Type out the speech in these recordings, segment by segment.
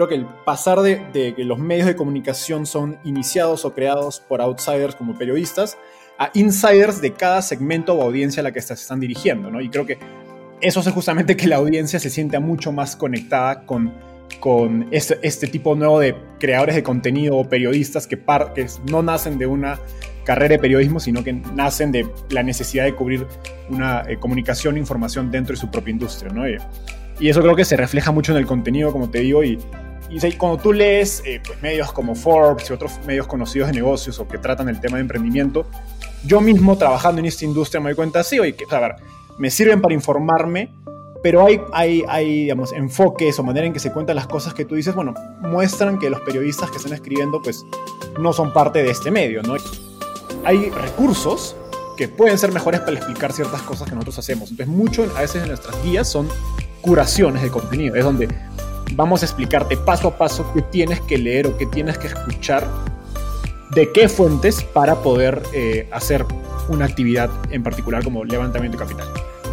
creo que el pasar de, que los medios de comunicación son iniciados o creados por outsiders como periodistas a insiders de cada segmento o audiencia a la que se están dirigiendo, ¿no? Y creo que eso hace justamente que la audiencia se sienta mucho más conectada con, con este, este tipo nuevo de creadores de contenido o periodistas que, que no nacen de una carrera de periodismo, sino que nacen de la necesidad de cubrir una eh, comunicación e información dentro de su propia industria, ¿no? Y, eso creo que se refleja mucho en el contenido, como te digo, y, y cuando tú lees eh, pues, medios como Forbes y otros medios conocidos de negocios o que tratan el tema de emprendimiento, yo mismo trabajando en esta industria me doy cuenta, sí, oye, que, a ver, me sirven para informarme, pero hay, hay, hay digamos, enfoques o manera en que se cuentan las cosas que tú dices, bueno, muestran que los periodistas que están escribiendo, pues, no son parte de este medio, ¿no? Hay recursos que pueden ser mejores para explicar ciertas cosas que nosotros hacemos. Entonces, mucho a veces en nuestras guías son curaciones de contenido, es donde vamos a explicarte paso a paso qué tienes que leer o qué tienes que escuchar, de qué fuentes para poder eh, hacer una actividad en particular como levantamiento de capital,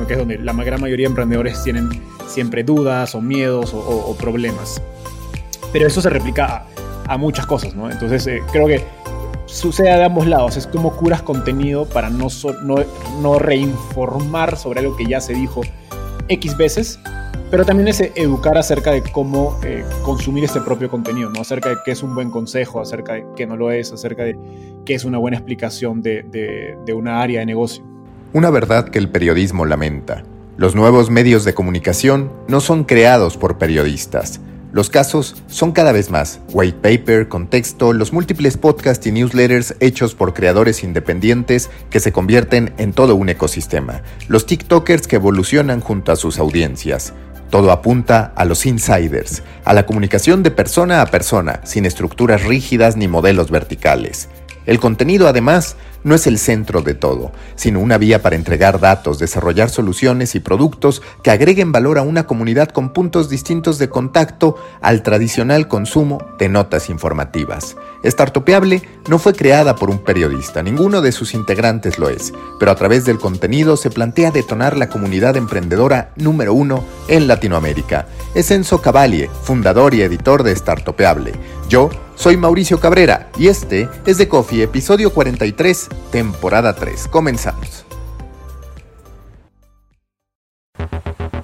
que es donde la gran mayoría de emprendedores tienen siempre dudas o miedos o, problemas. Pero eso se replica a, muchas cosas, ¿no? Entonces eh, creo que sucede de ambos lados, es como curas contenido para no, no, no reinformar sobre algo que ya se dijo X veces, pero también es educar acerca de cómo eh, consumir este propio contenido, ¿no? acerca de qué es un buen consejo, acerca de qué no lo es, acerca de qué es una buena explicación de, de, de una área de negocio. Una verdad que el periodismo lamenta. Los nuevos medios de comunicación no son creados por periodistas, los casos son cada vez más. White paper, contexto, los múltiples podcasts y newsletters hechos por creadores independientes que se convierten en todo un ecosistema. Los TikTokers que evolucionan junto a sus audiencias. Todo apunta a los insiders, a la comunicación de persona a persona, sin estructuras rígidas ni modelos verticales. El contenido, además, no es el centro de todo, sino una vía para entregar datos, desarrollar soluciones y productos que agreguen valor a una comunidad con puntos distintos de contacto al tradicional consumo de notas informativas. Startupeable no fue creada por un periodista, ninguno de sus integrantes lo es, pero a través del contenido se plantea detonar la comunidad emprendedora número uno en Latinoamérica. Es Enzo Cavalli, fundador y editor de Startupeable. Yo soy Mauricio Cabrera y este es The Coffee, episodio 43, temporada 3. Comenzamos.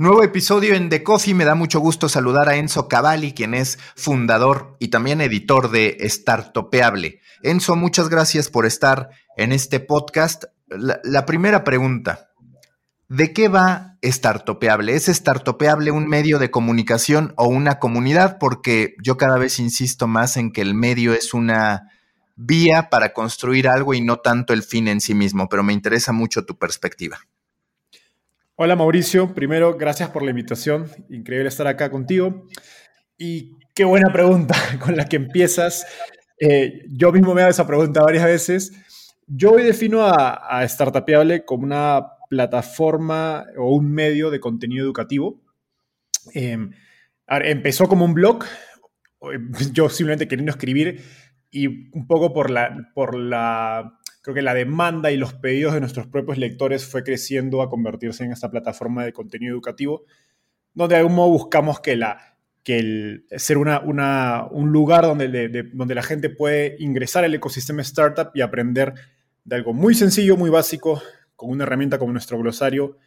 Nuevo episodio en The Coffee. Me da mucho gusto saludar a Enzo Cavalli, quien es fundador y también editor de Startopeable. Enzo, muchas gracias por estar en este podcast. La, primera pregunta, ¿de qué va Startopeable? ¿Es Startopeable un medio de comunicación o una comunidad? Porque yo cada vez insisto más en que el medio es una vía para construir algo y no tanto el fin en sí mismo, pero me interesa mucho tu perspectiva. Hola Mauricio, primero gracias por la invitación, increíble estar acá contigo. Y qué buena pregunta con la que empiezas. Eh, yo mismo me hago esa pregunta varias veces. Yo hoy defino a, a Startupeable como una plataforma o un medio de contenido educativo. Em, empezó como un blog, yo simplemente queriendo escribir y un poco por la, por la creo que la demanda y los pedidos de nuestros propios lectores fue creciendo a convertirse en esta plataforma de contenido educativo, donde de algún modo buscamos que, la, que el, ser una, una, un lugar donde, donde la gente puede ingresar al ecosistema startup y aprender de algo muy sencillo, muy básico, con una herramienta como nuestro glosario,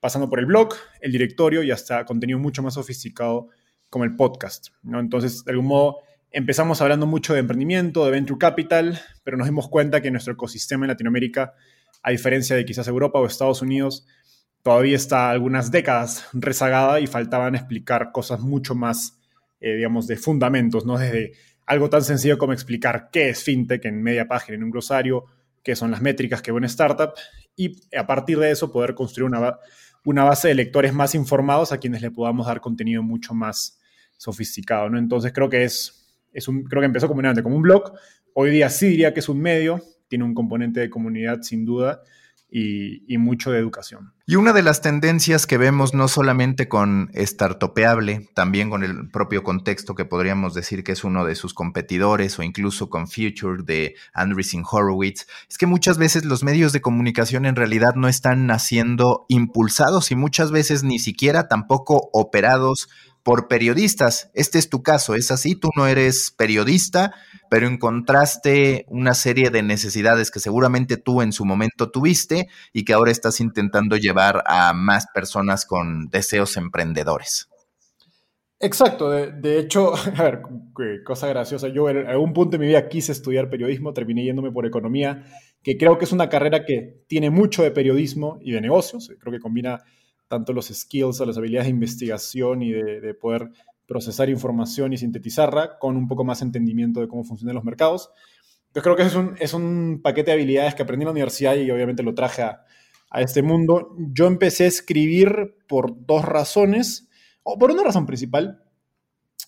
pasando por el blog, el directorio y hasta contenido mucho más sofisticado como el podcast. ¿no? Entonces, de algún modo, empezamos hablando mucho de emprendimiento, de venture capital, pero nos dimos cuenta que nuestro ecosistema en Latinoamérica, a diferencia de quizás Europa o Estados Unidos, todavía está algunas décadas rezagada y faltaban explicar cosas mucho más, eh, digamos, de fundamentos, ¿no? Desde algo tan sencillo como explicar qué es fintech en media página, en un glosario, qué son las métricas que ve una startup y a partir de eso poder construir una, una base de lectores más informados a quienes le podamos dar contenido mucho más sofisticado, ¿no? Entonces creo que es, es un, creo que empezó como un blog, hoy día sí diría que es un medio, tiene un componente de comunidad sin duda, y, mucho de educación. Y una de las tendencias que vemos no solamente con Startupeable, también con el propio contexto que podríamos decir que es uno de sus competidores o incluso con Future de Andreessen Horowitz, es que muchas veces los medios de comunicación en realidad no están siendo impulsados y muchas veces ni siquiera tampoco operados por periodistas. Este es tu caso, es así, tú no eres periodista, pero encontraste una serie de necesidades que seguramente tú en su momento tuviste y que ahora estás intentando llevar a más personas con deseos emprendedores. Exacto, de, hecho, a ver, cosa graciosa, yo en algún punto de mi vida quise estudiar periodismo, terminé yéndome por economía, que creo que es una carrera que tiene mucho de periodismo y de negocios, creo que combina tanto los skills, las habilidades de investigación y de, poder procesar información y sintetizarla con un poco más entendimiento de cómo funcionan los mercados. Yo creo que es un, es un paquete de habilidades que aprendí en la universidad y obviamente lo traje a, a este mundo. Yo empecé a escribir por dos razones, o por una razón principal.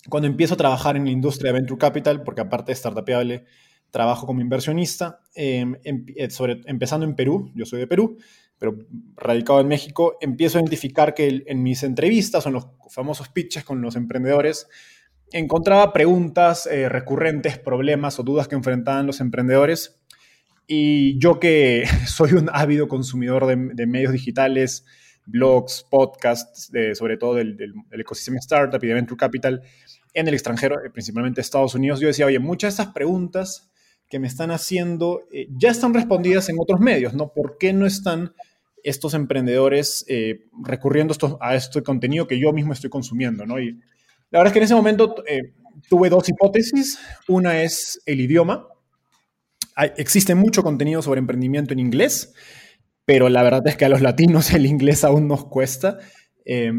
Cuando empiezo a trabajar en la industria de Venture Capital, porque aparte de startupeable, trabajo como inversionista, em, em, eh, sobre, empezando en Perú, yo soy de Perú, pero radicado en México, empiezo a identificar que en mis entrevistas o en los famosos pitches con los emprendedores, encontraba preguntas eh, recurrentes, problemas o dudas que enfrentaban los emprendedores. Y yo que soy un ávido consumidor de, medios digitales, blogs, podcasts, sobre todo del, ecosistema startup y de venture capital en el extranjero, eh, principalmente Estados Unidos, yo decía, oye, muchas de estas preguntas que me están haciendo eh, ya están respondidas en otros medios, ¿no? ¿Por qué no están estos emprendedores eh, recurriendo a este contenido que yo mismo estoy consumiendo, ¿no? Y la verdad es que en ese momento eh, tuve dos hipótesis. Una es el idioma. existe mucho contenido sobre emprendimiento en inglés, pero la verdad es que a los latinos el inglés aún nos cuesta.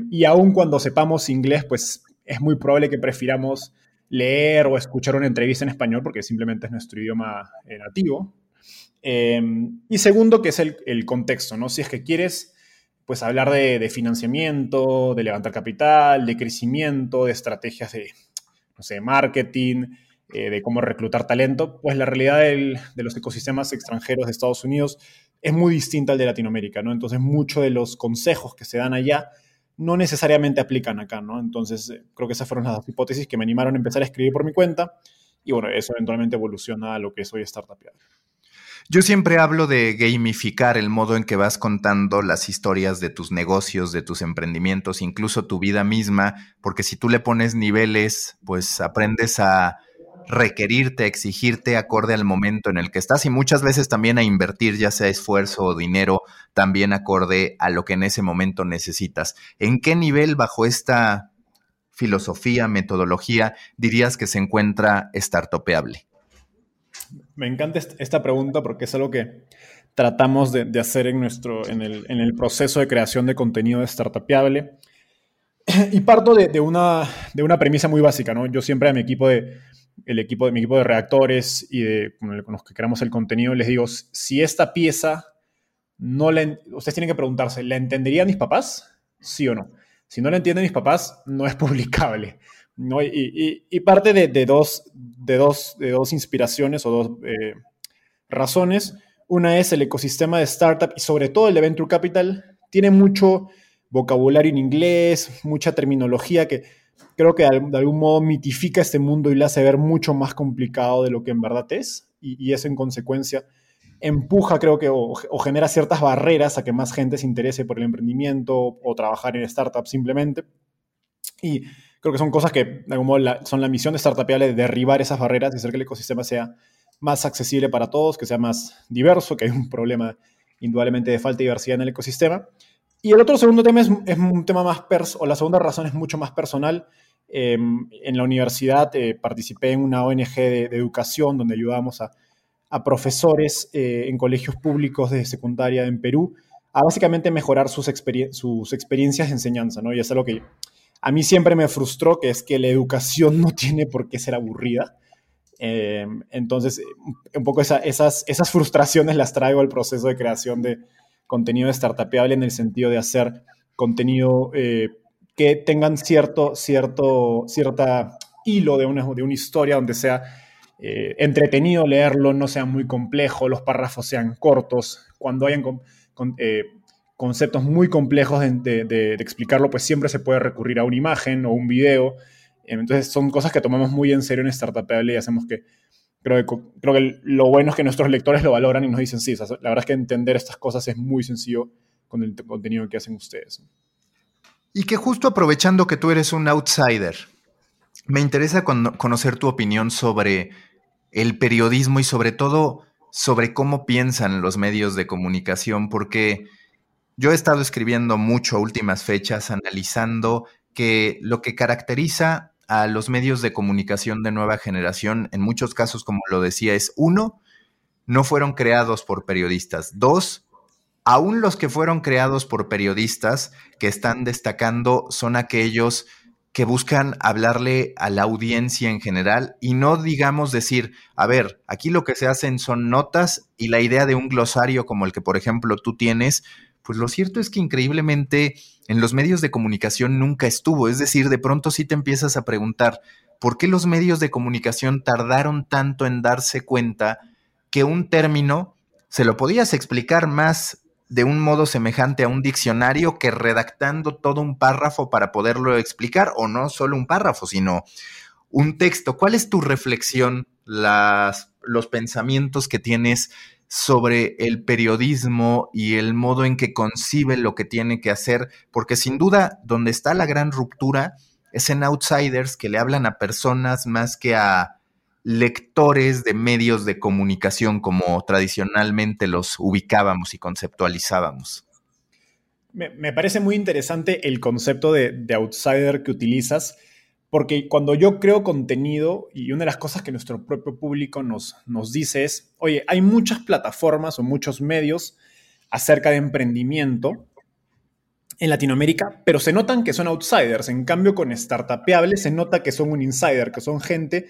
y aún cuando sepamos inglés, pues es muy probable que prefiramos leer o escuchar una entrevista en español porque simplemente es nuestro idioma eh, nativo. Em, y segundo, que es el, contexto, ¿no? Si es que quieres pues hablar de, financiamiento, de levantar capital, de crecimiento, de estrategias de, no sé, marketing, eh, de cómo reclutar talento, pues la realidad de los ecosistemas extranjeros de Estados Unidos es muy distinta al de Latinoamérica, ¿no? Entonces, muchos de los consejos que se dan allá no necesariamente aplican acá, ¿no? Entonces, eh, creo que esas fueron las dos hipótesis que me animaron a empezar a escribir por mi cuenta y bueno, eso eventualmente evoluciona a lo que soy startup. Yo siempre hablo de gamificar el modo en que vas contando las historias de tus negocios, de tus emprendimientos, incluso tu vida misma, porque si tú le pones niveles, pues aprendes a requerirte, exigirte acorde al momento en el que estás y muchas veces también a invertir ya sea esfuerzo o dinero también acorde a lo que en ese momento necesitas. ¿En qué nivel bajo esta filosofía, metodología dirías que se encuentra startupeable? Me encanta esta pregunta porque es algo que tratamos de, hacer en, nuestro, en el, proceso de creación de contenido de startupeable. Y parto de, una, de una premisa muy básica, ¿no? Yo siempre a mi equipo de, el equipo de mi equipo de redactores y de con los que creamos el contenido, les digo, si esta pieza no la, ustedes tienen que preguntarse, ¿la entenderían mis papás? Sí o no. Si no la entienden mis papás, no es publicable. ¿no? Y, parte de, dos, de, dos, de dos inspiraciones o dos eh, razones. Una es el ecosistema de startup y sobre todo el de Venture Capital. Tiene mucho vocabulario en inglés, mucha terminología que creo que de algún modo mitifica este mundo y le hace ver mucho más complicado de lo que en verdad es, y, eso en consecuencia empuja, creo que, o, genera ciertas barreras a que más gente se interese por el emprendimiento o trabajar en startups simplemente. Y creo que son cosas que, de algún modo, son la misión de Startupiable de derribar esas barreras y hacer que el ecosistema sea más accesible para todos, que sea más diverso, que hay un problema indudablemente de falta de diversidad en el ecosistema. Y el otro segundo tema es, un tema más, o la segunda razón es mucho más personal. Em, en la universidad eh, participé en una ONG de, educación donde ayudábamos a, profesores eh, en colegios públicos de secundaria en Perú a básicamente mejorar sus, sus experiencias de enseñanza, ¿no? Y es algo que a mí siempre me frustró, que es que la educación no tiene por qué ser aburrida. Em, entonces, un poco esas, esas frustraciones las traigo al proceso de creación de contenido startupeable en el sentido de hacer contenido eh, que tengan cierto, cierto, cierta hilo de una, de una historia donde sea eh, entretenido leerlo, no sea muy complejo, los párrafos sean cortos. Cuando hayan eh, conceptos muy complejos de, explicarlo, pues siempre se puede recurrir a una imagen o un video. Entonces son cosas que tomamos muy en serio en Startupable y hacemos que creo, que creo que lo bueno es que nuestros lectores lo valoran y nos dicen, sí, la verdad es que entender estas cosas es muy sencillo con el contenido que hacen ustedes. Y que justo aprovechando que tú eres un outsider, me interesa conocer tu opinión sobre el periodismo y sobre todo sobre cómo piensan los medios de comunicación, porque yo he estado escribiendo mucho últimas fechas, analizando que lo que caracteriza a los medios de comunicación de nueva generación, en muchos casos, como lo decía, es uno, no fueron creados por periodistas. Dos, aún los que fueron creados por periodistas que están destacando son aquellos que buscan hablarle a la audiencia en general y no digamos decir, a ver, aquí lo que se hacen son notas y la idea de un glosario como el que por ejemplo tú tienes, pues lo cierto es que increíblemente en los medios de comunicación nunca estuvo, es decir, de pronto sí te empiezas a preguntar, ¿por qué los medios de comunicación tardaron tanto en darse cuenta que un término se lo podías explicar más de un modo semejante a un diccionario que redactando todo un párrafo para poderlo explicar, o no solo un párrafo, sino un texto. ¿Cuál es tu reflexión, las, los pensamientos que tienes sobre el periodismo y el modo en que concibe lo que tiene que hacer? Porque sin duda, donde está la gran ruptura es en outsiders que le hablan a personas más que a lectores de medios de comunicación como tradicionalmente los ubicábamos y conceptualizábamos. Me, parece muy interesante el concepto de, outsider que utilizas, porque cuando yo creo contenido, y una de las cosas que nuestro propio público nos, nos dice es, oye, hay muchas plataformas o muchos medios acerca de emprendimiento en Latinoamérica, pero se notan que son outsiders. En cambio, con Startupeable se nota que son un insider, que son gente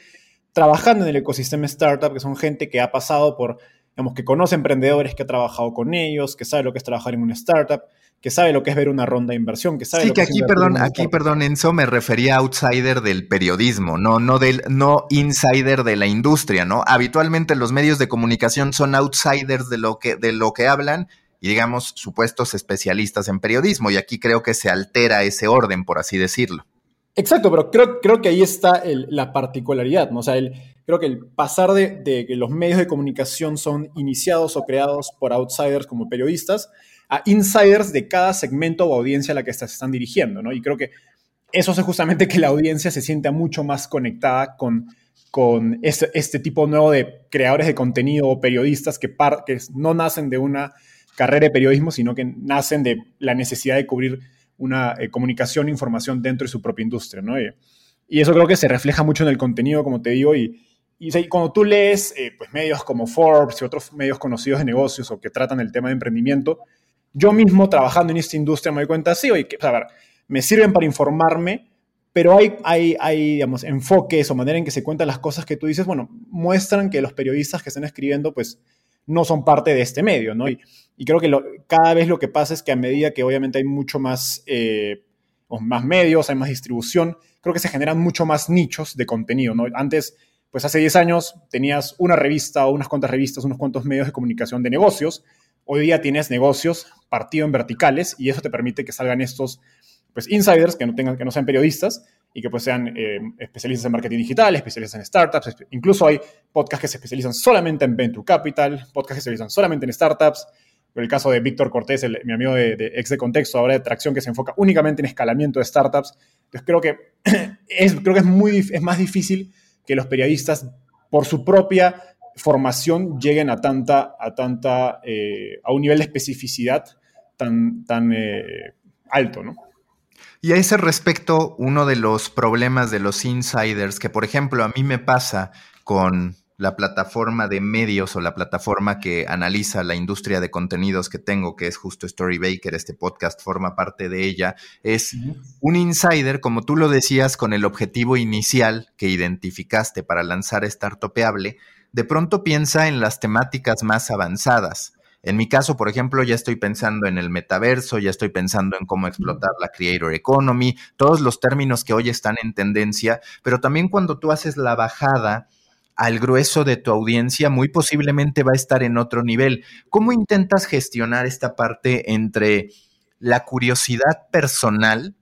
trabajando en el ecosistema startup, que son gente que ha pasado por, digamos, que conoce emprendedores, que ha trabajado con ellos, que sabe lo que es trabajar en una startup, que sabe lo que es ver una ronda de inversión, que sabe sí, lo que, aquí, perdón, aquí, perdón, Enzo, me refería a outsider del periodismo, no, no del, no insider de la industria, ¿no? Habitualmente los medios de comunicación son outsiders de lo que, de lo que hablan y digamos supuestos especialistas en periodismo, y aquí creo que se altera ese orden, por así decirlo. Exacto, pero creo, creo que ahí está la particularidad, ¿no? O sea, el, creo que el pasar de, que los medios de comunicación son iniciados o creados por outsiders como periodistas a insiders de cada segmento o audiencia a la que se están dirigiendo, ¿no? Y creo que eso hace justamente que la audiencia se sienta mucho más conectada con, con este, este tipo nuevo de creadores de contenido o periodistas que, que no nacen de una carrera de periodismo, sino que nacen de la necesidad de cubrir una eh, comunicación e información dentro de su propia industria, ¿no? y eso creo que se refleja mucho en el contenido, como te digo, y, y, cuando tú lees eh, pues, medios como Forbes y otros medios conocidos de negocios o que tratan el tema de emprendimiento, yo mismo trabajando en esta industria me doy cuenta, sí, oye, que, a ver, me sirven para informarme, pero hay, enfoques o manera en que se cuentan las cosas que tú dices, bueno, muestran que los periodistas que están escribiendo, pues, no son parte de este medio, ¿no? Y, creo que cada vez lo que pasa es que a medida que obviamente hay mucho más, eh, más medios, hay más distribución, creo que se generan mucho más nichos de contenido, ¿no? Antes, pues hace 10 años tenías una revista o unas cuantas revistas, unos cuantos medios de comunicación de negocios. Hoy día tienes negocios partido en verticales y eso te permite que salgan estos pues, insiders que no, tengan, que no sean periodistas y que pues sean eh, especialistas en marketing digital, especialistas en startups, incluso hay podcasts que se especializan solamente en venture capital, podcasts que se especializan solamente en startups, el caso de Víctor Cortés, mi amigo de, ex de contexto, ahora de tracción, que se enfoca únicamente en escalamiento de startups. Entonces creo que es, creo que es, muy, es más difícil que los periodistas, por su propia formación, lleguen a tanta, a tanta, eh, a un nivel de especificidad tan, tan eh, alto, ¿no? Y a ese respecto, uno de los problemas de los insiders, que por ejemplo a mí me pasa con la plataforma de medios o la plataforma que analiza la industria de contenidos que tengo, que es justo Storybaker, este podcast forma parte de ella, es un insider, como tú lo decías, con el objetivo inicial que identificaste para lanzar Startupeable, de pronto piensa en las temáticas más avanzadas. En mi caso, por ejemplo, ya estoy pensando en el metaverso, ya estoy pensando en cómo explotar la creator economy, todos los términos que hoy están en tendencia, pero también cuando tú haces la bajada al grueso de tu audiencia, muy posiblemente va a estar en otro nivel. ¿Cómo intentas gestionar esta parte entre la curiosidad personal,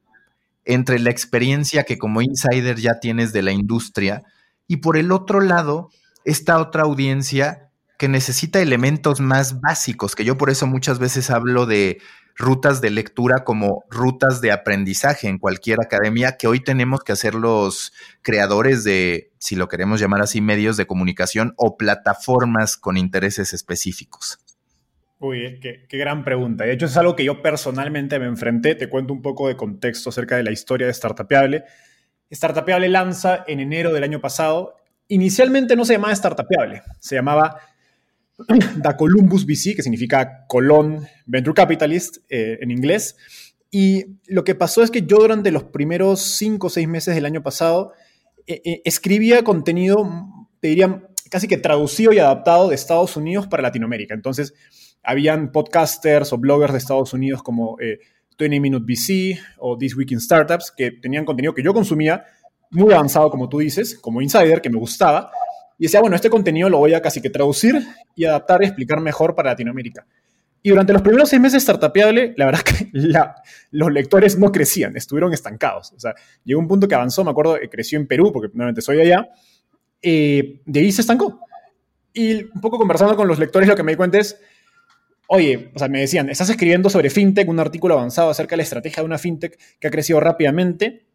entre la experiencia que como insider ya tienes de la industria, y por el otro lado, esta otra audiencia que necesita elementos más básicos, que yo por eso muchas veces hablo de rutas de lectura como rutas de aprendizaje en cualquier academia que hoy tenemos que hacer los creadores de, si lo queremos llamar así, medios de comunicación o plataformas con intereses específicos? Uy, qué, gran pregunta. De hecho, es algo que yo personalmente me enfrenté. Te cuento un poco de contexto acerca de la historia de Startupeable. Startupeable lanza en enero del año pasado. Inicialmente no se llamaba Startupeable, se llamaba da Columbus VC, que significa Colón Venture Capitalist eh, en inglés. Y lo que pasó es que yo durante los primeros cinco o seis meses del año pasado eh, eh, escribía contenido, te diría, casi que traducido y adaptado de Estados Unidos para Latinoamérica. Entonces, habían podcasters o bloggers de Estados Unidos como 20 Minute VC o This Week in Startups que tenían contenido que yo consumía muy avanzado, como tú dices, como insider, que me gustaba, y decía, bueno, este contenido lo voy a casi que traducir y adaptar y explicar mejor para Latinoamérica. Y durante los primeros seis meses de Startupeable, la verdad que los lectores no crecían, estuvieron estancados. O sea, llegó un punto que avanzó, me acuerdo, creció en Perú, porque nuevamente soy allá, eh, de ahí se estancó. Y un poco conversando con los lectores, lo que me di cuenta es, oye, o sea, me decían, estás escribiendo sobre FinTech, un artículo avanzado acerca de la estrategia de una FinTech que ha crecido rápidamente,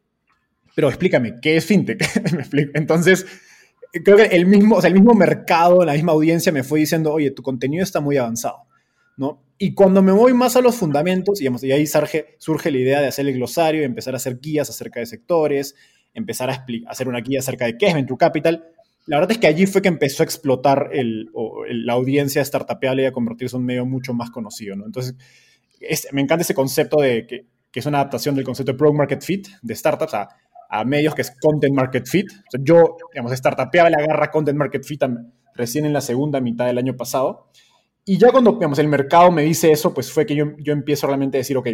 pero explícame, ¿qué es FinTech? Entonces, creo que el mismo, o sea, el mismo mercado, la misma audiencia me fue diciendo, oye, tu contenido está muy avanzado, ¿no? Y cuando me voy más a los fundamentos, digamos, y ahí surge, surge la idea de hacer el glosario, empezar a hacer guías acerca de sectores, empezar a hacer una guía acerca de qué es Venture Capital, la verdad es que allí fue que empezó a explotar el, la audiencia startupeable y a convertirse en un medio mucho más conocido, ¿no? Entonces, me encanta ese concepto de que, que, es una adaptación del concepto de Product Market Fit de startups a medios que es Content Market Fit. yo, digamos, startupeaba la agarra Content Market Fit recién en la segunda mitad del año pasado. Y ya cuando, digamos, el mercado me dice eso, pues fue que yo, yo empiezo realmente a decir, ok,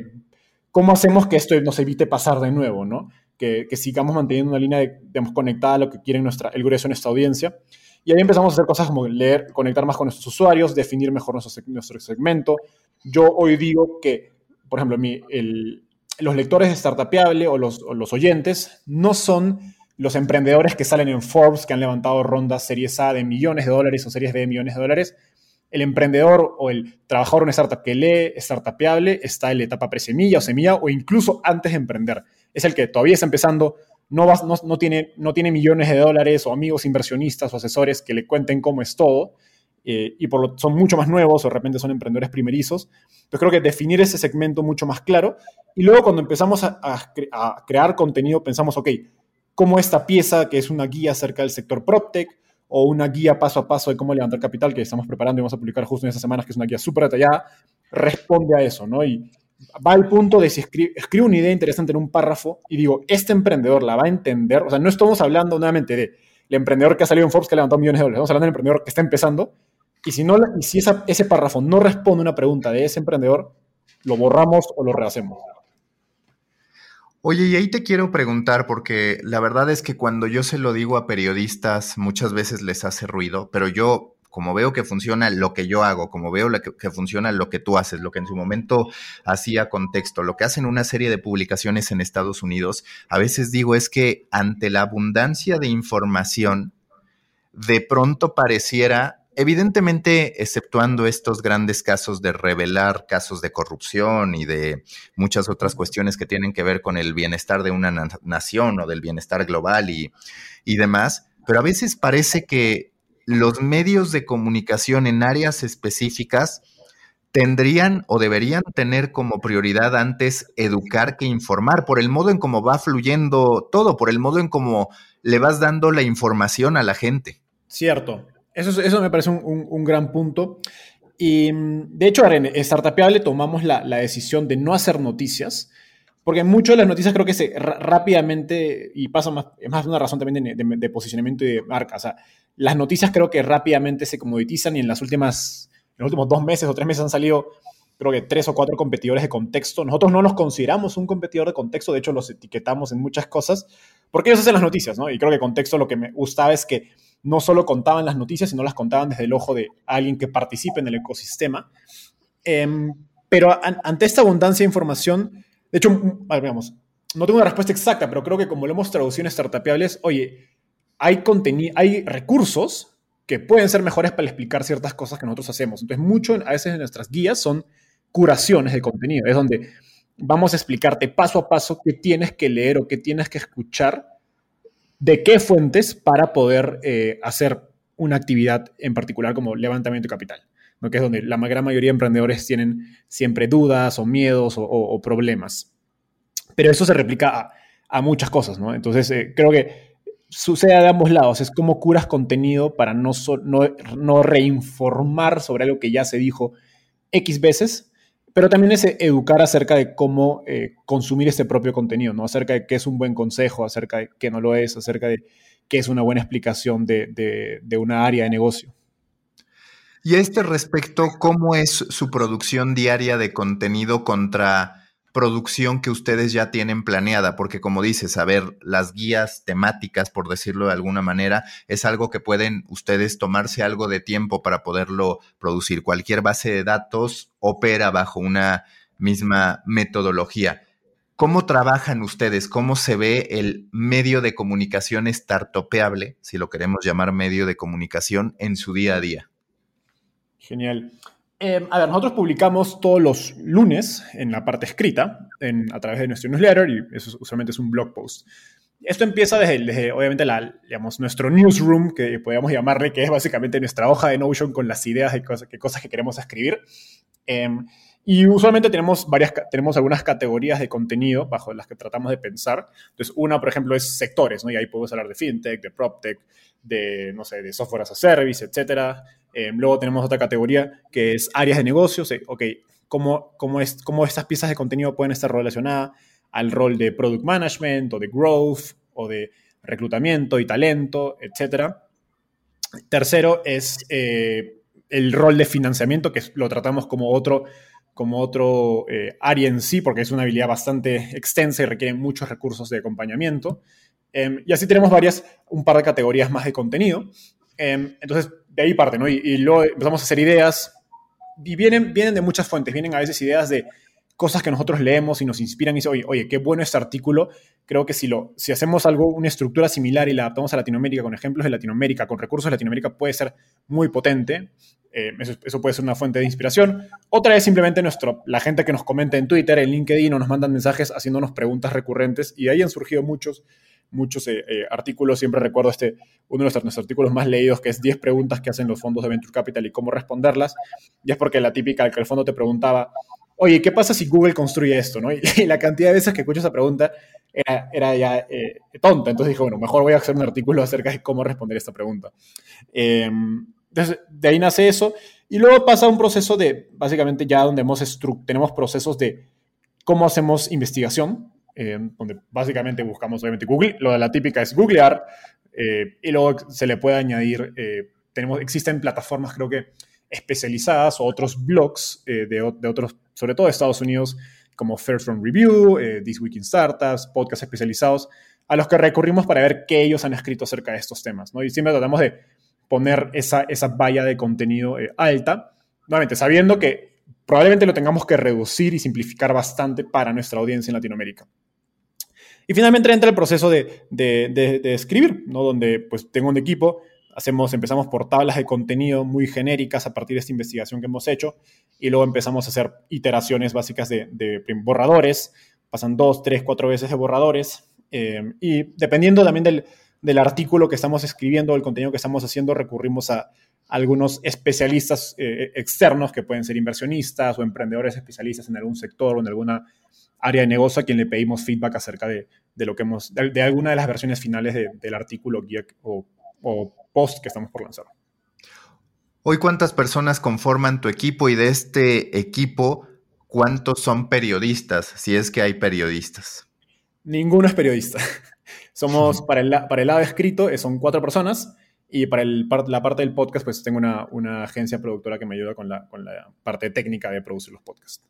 ¿cómo hacemos que esto nos evite pasar de nuevo, no? Que, que sigamos manteniendo una línea, de, digamos, conectada a lo que quiere nuestra, el grueso de nuestra audiencia. Y ahí empezamos a hacer cosas como leer, conectar más con nuestros usuarios, definir mejor nuestro, nuestro segmento. Yo hoy digo que, por ejemplo, mi, el, los lectores de Startupeable o los, los oyentes no son los emprendedores que salen en Forbes, que han levantado rondas series A de millones de dólares o series B de millones de dólares. El emprendedor o el trabajador en una startup que lee Startupeable está en la etapa presemilla o semilla o incluso antes de emprender. Es el que todavía está empezando, no, no, tiene, no tiene millones de dólares o amigos inversionistas o asesores que le cuenten cómo es todo. Eh, y por lo, son mucho más nuevos o de repente son emprendedores primerizos. Entonces creo que definir ese segmento mucho más claro y luego cuando empezamos a, crear contenido, pensamos, ok, ¿cómo esta pieza, que es una guía acerca del sector PropTech, o una guía paso a paso de cómo levantar capital, que estamos preparando y vamos a publicar justo en estas semanas, que es una guía súper detallada, responde a eso, ¿no? Y va al punto de si escribe, una idea interesante en un párrafo y digo, este emprendedor la va a entender, o sea, no estamos hablando nuevamente de el emprendedor que ha salido en Forbes que ha levantado millones de dólares, estamos hablando del emprendedor que está empezando, y si, no, y si ese párrafo no responde una pregunta de ese emprendedor, lo borramos o lo rehacemos. Oye, y ahí te quiero preguntar, porque la verdad es que cuando yo se lo digo a periodistas, muchas veces les hace ruido, pero yo, como veo que funciona lo que yo hago, como veo que, funciona lo que tú haces, lo que en su momento hacía contexto, lo que hacen una serie de publicaciones en Estados Unidos, a veces digo es que ante la abundancia de información, de pronto pareciera Evidentemente, exceptuando estos grandes casos de revelar casos de corrupción y de muchas otras cuestiones que tienen que ver con el bienestar de una nación o del bienestar global y, y demás, pero a veces parece que los medios de comunicación en áreas específicas tendrían o deberían tener como prioridad antes educar que informar, por el modo en cómo va fluyendo todo, por el modo en cómo le vas dando la información a la gente. Cierto, Eso, eso me parece un, gran punto. Y de hecho, en Startupiable tomamos la, la, decisión de no hacer noticias, porque muchas de las noticias creo que se rápidamente, y pasa más, es más una razón también de, posicionamiento y de marca, o sea, las noticias creo que rápidamente se comoditizan y en las últimas, en los últimos dos meses o tres meses han salido creo que tres o cuatro competidores de contexto. Nosotros no nos consideramos un competidor de contexto, de hecho los etiquetamos en muchas cosas, porque ellos hacen las noticias, ¿no? Y creo que contexto lo que me gustaba es que no solo contaban las noticias, sino las contaban desde el ojo de alguien que participe en el ecosistema. Em, pero ante esta abundancia de información, de hecho, no tengo una respuesta exacta, pero creo que como lo hemos traducido en Startupiables, oye, hay, hay recursos que pueden ser mejores para explicar ciertas cosas que nosotros hacemos. Entonces, mucho a veces en nuestras guías son curaciones de contenido. Es donde vamos a explicarte paso a paso qué tienes que leer o qué tienes que escuchar, de qué fuentes para poder eh, hacer una actividad en particular como levantamiento de capital, ¿no? que es donde la gran mayoría de emprendedores tienen siempre dudas o miedos o, problemas. Pero eso se replica a, muchas cosas, ¿no? Entonces, eh, creo que sucede de ambos lados. Es como curas contenido para no, no, no reinformar sobre algo que ya se dijo X veces, pero también es educar acerca de cómo eh, consumir este propio contenido, ¿no? Acerca de qué es un buen consejo, acerca de qué no lo es, acerca de qué es una buena explicación de, de, de una área de negocio. Y a este respecto, ¿cómo es su producción diaria de contenido contra producción que ustedes ya tienen planeada, porque como dices, saber las guías temáticas, por decirlo de alguna manera, es algo que pueden ustedes tomarse algo de tiempo para poderlo producir. Cualquier base de datos opera bajo una misma metodología. ¿Cómo trabajan ustedes? ¿Cómo se ve el medio de comunicación startupeable, si lo queremos llamar medio de comunicación, en su día a día? Genial. Em, a ver, nosotros publicamos todos los lunes en la parte escrita, a través de nuestro newsletter, y eso usualmente es un blog post. Esto empieza desde, obviamente, la, nuestro newsroom, que podríamos llamarle, que es básicamente nuestra hoja de Notion con las ideas de cosas, cosas que queremos escribir. Em, y usualmente tenemos, varias, tenemos algunas categorías de contenido bajo las que tratamos de pensar. Entonces, una, por ejemplo, es sectores, ¿no? Y ahí podemos hablar de fintech, de proptech, de, no sé, de software as a service, etcétera. Eh, luego tenemos otra categoría que es áreas de negocios. ok, ¿cómo, cómo, es, ¿cómo estas piezas de contenido pueden estar relacionadas al rol de product management o de growth o de reclutamiento y talento, etcétera? Tercero es eh, el rol de financiamiento, que lo tratamos como otro, como otro eh, área en sí, porque es una habilidad bastante extensa y requiere muchos recursos de acompañamiento. Em, y así tenemos varias, un par de categorías más de contenido. Em, entonces, de ahí parte, ¿no? Y, luego empezamos a hacer ideas. Y vienen, vienen de muchas fuentes. Vienen a veces ideas de cosas que nosotros leemos y nos inspiran y dicen, oye, oye, qué bueno este artículo. Creo que si, lo, si hacemos algo, una estructura similar y la adaptamos a Latinoamérica, con ejemplos de Latinoamérica, con recursos de Latinoamérica, puede ser muy potente. Eh, eso, puede ser una fuente de inspiración. Otra es simplemente nuestro, la gente que nos comenta en Twitter, en LinkedIn o nos mandan mensajes haciéndonos preguntas recurrentes y ahí han surgido muchos muchos eh, eh, artículos. Siempre recuerdo este, uno de nuestros, artículos más leídos, que es 10 preguntas que hacen los fondos de Venture Capital y cómo responderlas. Y es porque la típica que el fondo te preguntaba, oye, ¿qué pasa si Google construye esto? ¿no? Y, la cantidad de veces que escucho esa pregunta era, ya eh, tonta. Entonces dije, bueno, mejor voy a hacer un artículo acerca de cómo responder esta pregunta. Em, entonces, de ahí nace eso. Y luego pasa un proceso de, básicamente ya donde hemos tenemos procesos de cómo hacemos investigación, eh, donde básicamente buscamos obviamente Google. Lo de la típica es googlear eh, y luego se le puede añadir, eh, tenemos, existen plataformas creo que especializadas o otros blogs de, de, otros, sobre todo de Estados Unidos, como First From Review, This Week in Startups, podcasts especializados, a los que recurrimos para ver qué ellos han escrito acerca de estos temas. ¿no? Y siempre tratamos de poner esa, esa valla de contenido alta, nuevamente sabiendo que probablemente lo tengamos que reducir y simplificar bastante para nuestra audiencia en Latinoamérica. Y finalmente entra el proceso de, escribir, ¿no? donde pues tengo un equipo, hacemos, empezamos por tablas de contenido muy genéricas a partir de esta investigación que hemos hecho y luego empezamos a hacer iteraciones básicas de, borradores, pasan dos, tres, cuatro veces de borradores eh, y dependiendo también del, artículo que estamos escribiendo, del contenido que estamos haciendo, recurrimos a, algunos especialistas eh, externos que pueden ser inversionistas o emprendedores especialistas en algún sector o en alguna área de negocio a quien le pedimos feedback acerca de, lo que hemos, de, alguna de las versiones finales del artículo guía o, post que estamos por lanzar. Hoy, ¿cuántas personas conforman tu equipo y de este equipo, cuántos son periodistas, si es que hay periodistas? Ninguno es periodista. Somos, para el, para el lado escrito, eh, son cuatro personas y para el, la parte del podcast, pues tengo una, una, agencia productora que me ayuda con la, con la parte técnica de producir los podcasts.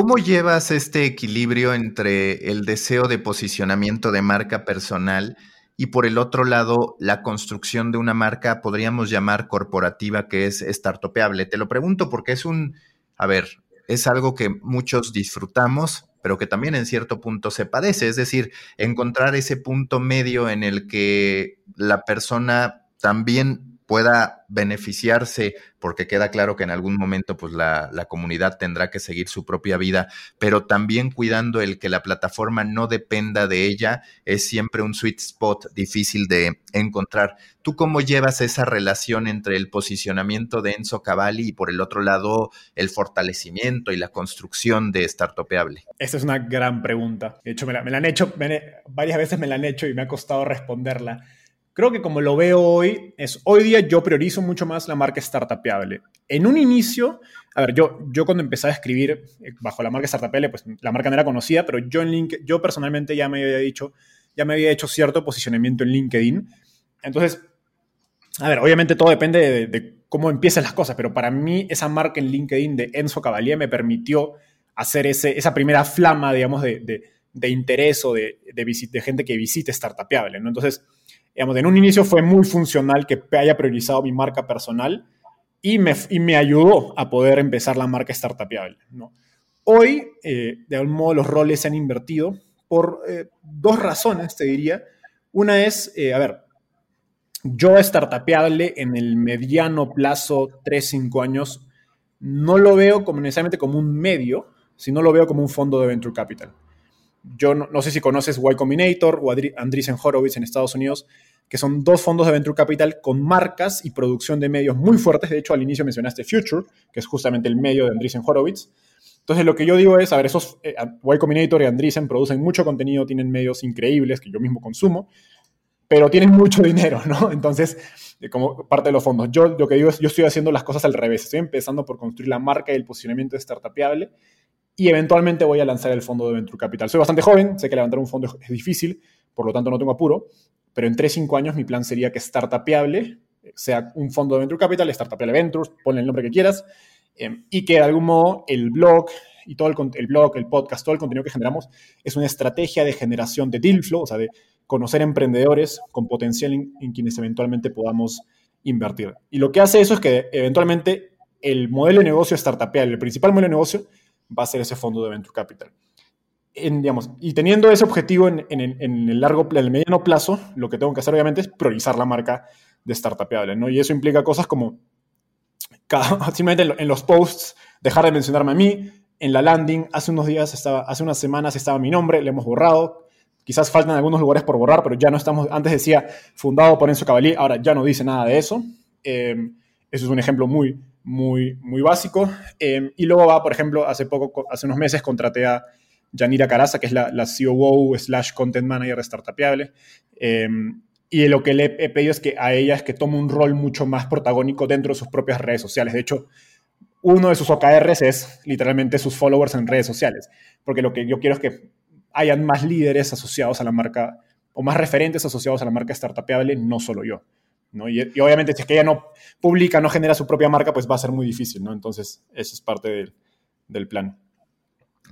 ¿Cómo llevas este equilibrio entre el deseo de posicionamiento de marca personal y por el otro lado la construcción de una marca, podríamos llamar corporativa, que es startupeable? Te lo pregunto porque es un, a ver, es algo que muchos disfrutamos, pero que también en cierto punto se padece, es decir, encontrar ese punto medio en el que la persona también pueda beneficiarse, porque queda claro que en algún momento pues la, la, comunidad tendrá que seguir su propia vida, pero también cuidando el que la plataforma no dependa de ella, es siempre un sweet spot difícil de encontrar. ¿Tú cómo llevas esa relación entre el posicionamiento de Enzo Cavalli y por el otro lado el fortalecimiento y la construcción de Startupeable? Esa es una gran pregunta. De hecho, me la, me la han hecho, varias veces me la han hecho y me ha costado responderla Creo que como lo veo hoy, es hoy día yo priorizo mucho más la marca startupeable. En un inicio, a ver, yo, yo cuando empecé a escribir eh, bajo la marca startupeable, pues la marca no era conocida, pero yo en LinkedIn, yo personalmente ya me había dicho, ya me había hecho cierto posicionamiento en LinkedIn. Entonces, a ver, obviamente todo depende de, cómo empiezan las cosas, pero para mí esa marca en LinkedIn de Enzo Cavalier me permitió hacer ese, esa primera flama, digamos, de, de, interés o de, de, gente que visite Startupeable, ¿no? Entonces, digamos, en un inicio fue muy funcional que haya priorizado mi marca personal y me, y me ayudó a poder empezar la marca startupiable. ¿no? Hoy, eh, de algún modo, los roles se han invertido por eh, dos razones, te diría. Una es, eh, a ver, yo startupeable en el mediano plazo, 3-5 años, no lo veo como necesariamente como un medio, sino lo veo como un fondo de venture capital. Yo no, sé si conoces Y Combinator o Andreessen Horowitz en Estados Unidos, que son dos fondos de venture capital con marcas y producción de medios muy fuertes. De hecho, al inicio mencionaste Future, que es justamente el medio de Andreessen Horowitz. Entonces, lo que yo digo es, a ver, esos eh, Y Combinator y Andreessen producen mucho contenido, tienen medios increíbles que yo mismo consumo, pero tienen mucho dinero, ¿no? Entonces, eh, como parte de los fondos. Yo lo que digo es, yo estoy haciendo las cosas al revés. Estoy empezando por construir la marca y el posicionamiento de startupiable y eventualmente voy a lanzar el fondo de Venture Capital. Soy bastante joven, sé que levantar un fondo es difícil, por lo tanto no tengo apuro, pero en 3-5 años mi plan sería que Startupeable sea un fondo de Venture Capital, Startupeable Ventures, ponle el nombre que quieras, em, y que de algún modo el blog y todo el, el, blog, el podcast, todo el contenido que generamos es una estrategia de generación de deal flow, o sea, de conocer emprendedores con potencial en, en quienes eventualmente podamos invertir. Y lo que hace eso es que eventualmente el modelo de negocio startupeable, el principal modelo de negocio, va a ser ese fondo de venture capital. Digamos, y teniendo ese objetivo en, el largo, el mediano plazo, lo que tengo que hacer obviamente es priorizar la marca de startupeable, ¿no? Y eso implica cosas como simplemente en los posts dejar de mencionarme a mí, en la landing hace unos días estaba, hace unas semanas estaba mi nombre, le hemos borrado, quizás faltan algunos lugares por borrar, pero ya no estamos, antes decía fundado por Enzo Cavalier, ahora ya no dice nada de eso. Eh, eso es un ejemplo muy, muy, muy básico. Em, y luego va, por ejemplo, hace poco, hace unos meses contraté a Yanira Caraza, que es la, la COO slash Content Manager de Startupiable. Em, y lo que le he pedido es que a ella es que tome un rol mucho más protagónico dentro de sus propias redes sociales. De hecho, uno de sus OKRs es literalmente sus followers en redes sociales, porque lo que yo quiero es que hayan más líderes asociados a la marca o más referentes asociados a la marca Startupiable, no solo yo. Y, obviamente si es que ella no publica, no genera su propia marca, pues va a ser muy difícil, ¿no? Entonces, eso es parte del, plan.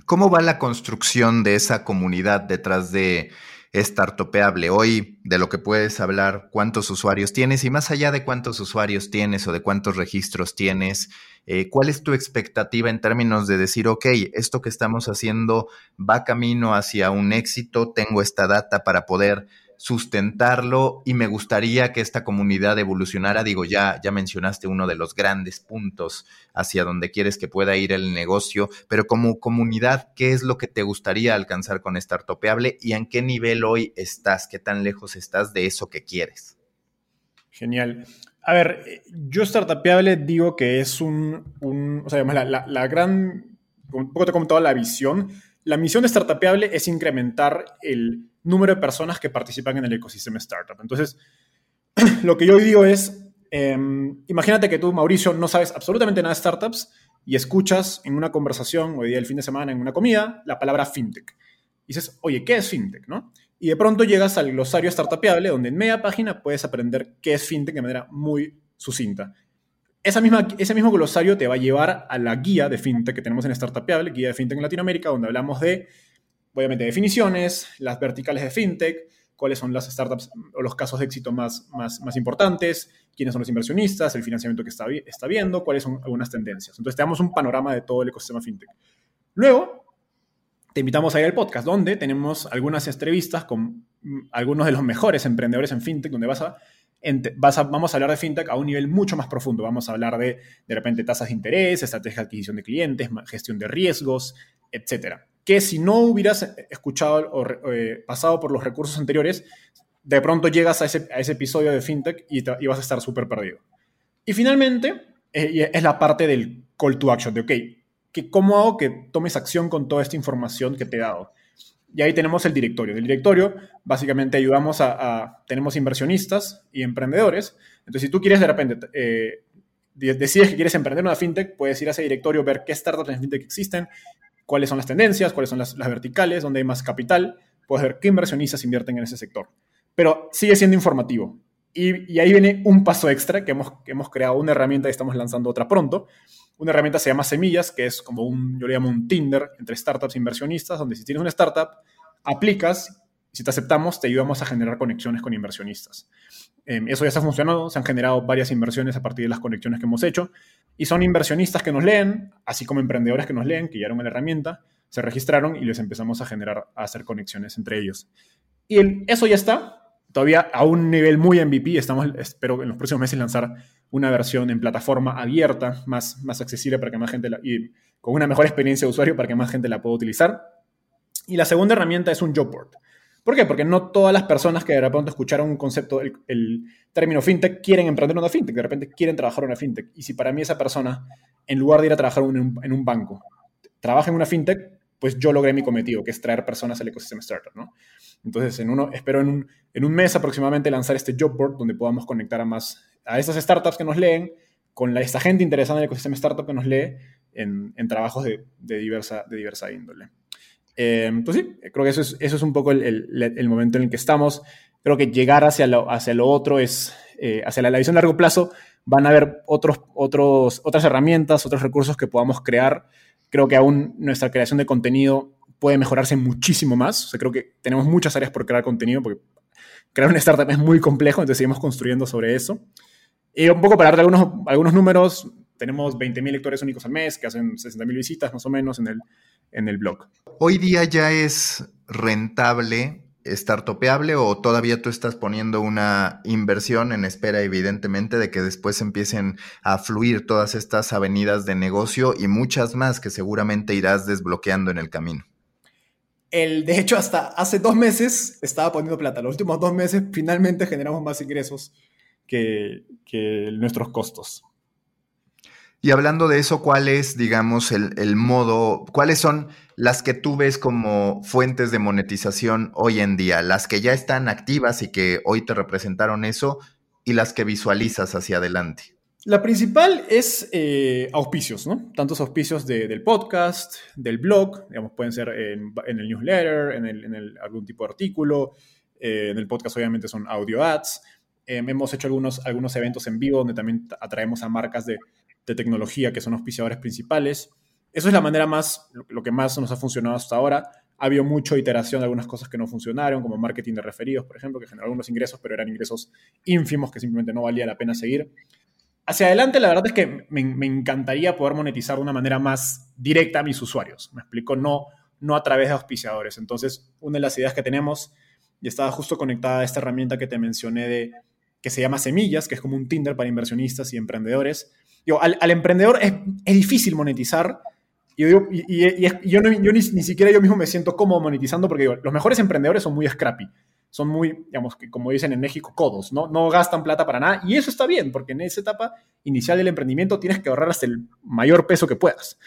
¿Cómo va la construcción de esa comunidad detrás de Startupeable? Hoy, de lo que puedes hablar, cuántos usuarios tienes y más allá de cuántos usuarios tienes o de cuántos registros tienes, eh, ¿cuál es tu expectativa en términos de decir, ok, esto que estamos haciendo va camino hacia un éxito, tengo esta data para poder sustentarlo y me gustaría que esta comunidad evolucionara. Digo, ya, ya mencionaste uno de los grandes puntos hacia donde quieres que pueda ir el negocio, pero como comunidad, ¿qué es lo que te gustaría alcanzar con Startupeable y en qué nivel hoy estás? ¿Qué tan lejos estás de eso que quieres? Genial. A ver, yo Startupeable digo que es un, o sea, la, la, la gran, un poco te he comentado la visión. La misión de Startupeable es incrementar el número de personas que participan en el ecosistema startup. Entonces, lo que yo digo es, Em, imagínate que tú, Mauricio, no sabes absolutamente nada de startups y escuchas en una conversación, hoy día el fin de semana, en una comida, la palabra fintech. Y dices, oye, ¿qué es fintech? ¿no? Y de pronto llegas al glosario startupiable, donde en media página puedes aprender qué es fintech de manera muy sucinta. Esa misma, ese mismo glosario te va a llevar a la guía de fintech que tenemos en Startupiable, guía de fintech en Latinoamérica, donde hablamos de, obviamente, definiciones, las verticales de fintech, cuáles son las startups o los casos de éxito más, más, importantes, quiénes son los inversionistas, el financiamiento que está, viendo, cuáles son algunas tendencias. Entonces, te damos un panorama de todo el ecosistema fintech. Luego, te invitamos a ir al podcast, donde tenemos algunas entrevistas con mm, algunos de los mejores emprendedores en fintech, donde vas a, vamos a hablar de fintech a un nivel mucho más profundo. Vamos a hablar de, de repente, tasas de interés, estrategia de adquisición de clientes, gestión de riesgos, etcétera. Que si no hubieras escuchado o eh, pasado por los recursos anteriores, de pronto llegas a ese, a ese episodio de fintech y, y vas a estar súper perdido. Y finalmente, eh, es la parte del call to action, de, ok, que cómo hago que tomes acción con toda esta información que te he dado. Y ahí tenemos el directorio. Del directorio, básicamente ayudamos a, tenemos inversionistas y emprendedores. Entonces, si tú quieres de repente, eh, decides que quieres emprender una fintech, puedes ir a ese directorio, ver qué startups en fintech existen, cuáles son las tendencias, cuáles son las, verticales, dónde hay más capital, puedes ver qué inversionistas invierten en ese sector. Pero sigue siendo informativo. Y, ahí viene un paso extra que hemos, que hemos creado una herramienta y estamos lanzando otra pronto, una herramienta se llama Semillas, que es como un, yo le llamo un Tinder entre startups e inversionistas, donde si tienes una startup, aplicas, si te aceptamos, te ayudamos a generar conexiones con inversionistas. Em, eso ya está funcionando, se han generado varias inversiones a partir de las conexiones que hemos hecho, y son inversionistas que nos leen, así como emprendedores que nos leen, que ya eran la herramienta, se registraron y les empezamos a generar, a hacer conexiones entre ellos. Y eso ya está, todavía a un nivel muy MVP, estamos, espero en los próximos meses lanzar una versión en plataforma abierta, más, más accesible para que más gente la, y con una mejor experiencia de usuario para que más gente la pueda utilizar. Y la segunda herramienta es un job board. ¿Por qué? Porque no todas las personas que de repente escucharon un concepto, el, término fintech, quieren emprender una fintech, de repente quieren trabajar en una fintech. Y si para mí esa persona, en lugar de ir a trabajar en un, banco, trabaja en una fintech, pues yo logré mi cometido, que es traer personas al ecosistema startup, ¿no? Entonces, en uno, espero en un, mes aproximadamente lanzar este job board donde podamos conectar a más a esas startups que nos leen, con la, esta gente interesada en el ecosistema startup que nos lee en, trabajos de diversa índole. Eh, pues sí, creo que eso es, eso es un poco el, el, momento en el que estamos. Creo que llegar hacia lo, hacia lo otro es, eh, hacia la, la, visión a largo plazo, van a haber otros, otros, otras herramientas, otros recursos que podamos crear. Creo que aún nuestra creación de contenido puede mejorarse muchísimo más. O sea, creo que tenemos muchas áreas por crear contenido, porque crear una startup es muy complejo, entonces seguimos construyendo sobre eso. Y un poco para darte algunos, algunos números, tenemos 20.000 lectores únicos al mes que hacen 60.000 visitas más o menos en el, en el blog. ¿Hoy día ya es rentable startupeable o todavía tú estás poniendo una inversión en espera evidentemente de que después empiecen a fluir todas estas avenidas de negocio y muchas más que seguramente irás desbloqueando en el camino? El, de hecho, hasta hace dos meses estaba poniendo plata. Los últimos dos meses finalmente generamos más ingresos que, nuestros costos. Y hablando de eso, ¿cuál es, digamos, el, modo, cuáles son las que tú ves como fuentes de monetización hoy en día? Las que ya están activas y que hoy te representaron eso y las que visualizas hacia adelante. La principal es eh, auspicios, ¿no? Tantos auspicios del podcast, del blog, digamos, pueden ser en, el newsletter, en, el, algún tipo de artículo, eh, en el podcast obviamente son audio ads, Em, hemos hecho algunos, algunos eventos en vivo donde también atraemos a marcas de, de, tecnología que son auspiciadores principales. Eso es la manera más, lo que más nos ha funcionado hasta ahora. Ha habido mucha iteración de algunas cosas que no funcionaron, como marketing de referidos, por ejemplo, que generó algunos ingresos, pero eran ingresos ínfimos que simplemente no valía la pena seguir. Hacia adelante, la verdad es que me, me encantaría poder monetizar de una manera más directa a mis usuarios. Me explico, no, no a través de auspiciadores. Entonces, una de las ideas que tenemos, y estaba justo conectada a esta herramienta que te mencioné de que se llama Semillas, que es como un Tinder para inversionistas y emprendedores. Yo, al, emprendedor es, difícil monetizar. Y, yo, yo, ni, siquiera yo mismo me siento cómodo monetizando porque los mejores emprendedores son muy scrappy. Son muy, digamos, que como dicen en México, codos, ¿no? No gastan plata para nada. Y eso está bien, porque en esa etapa inicial del emprendimiento tienes que ahorrar hasta el mayor peso que puedas.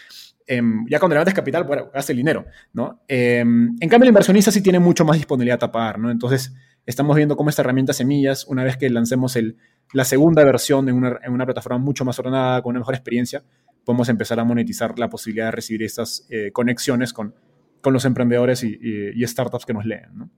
Em, ya cuando levantes capital, bueno, gastas el dinero, ¿no? Em, en cambio, el inversionista sí tiene mucho más disponibilidad a tapar, ¿no? Entonces, estamos viendo cómo esta herramienta Semillas, una vez que lancemos el, la segunda versión en una, en una, plataforma mucho más ordenada, con una mejor experiencia, podemos empezar a monetizar la posibilidad de recibir estas eh, conexiones con, con los emprendedores y, startups que nos leen.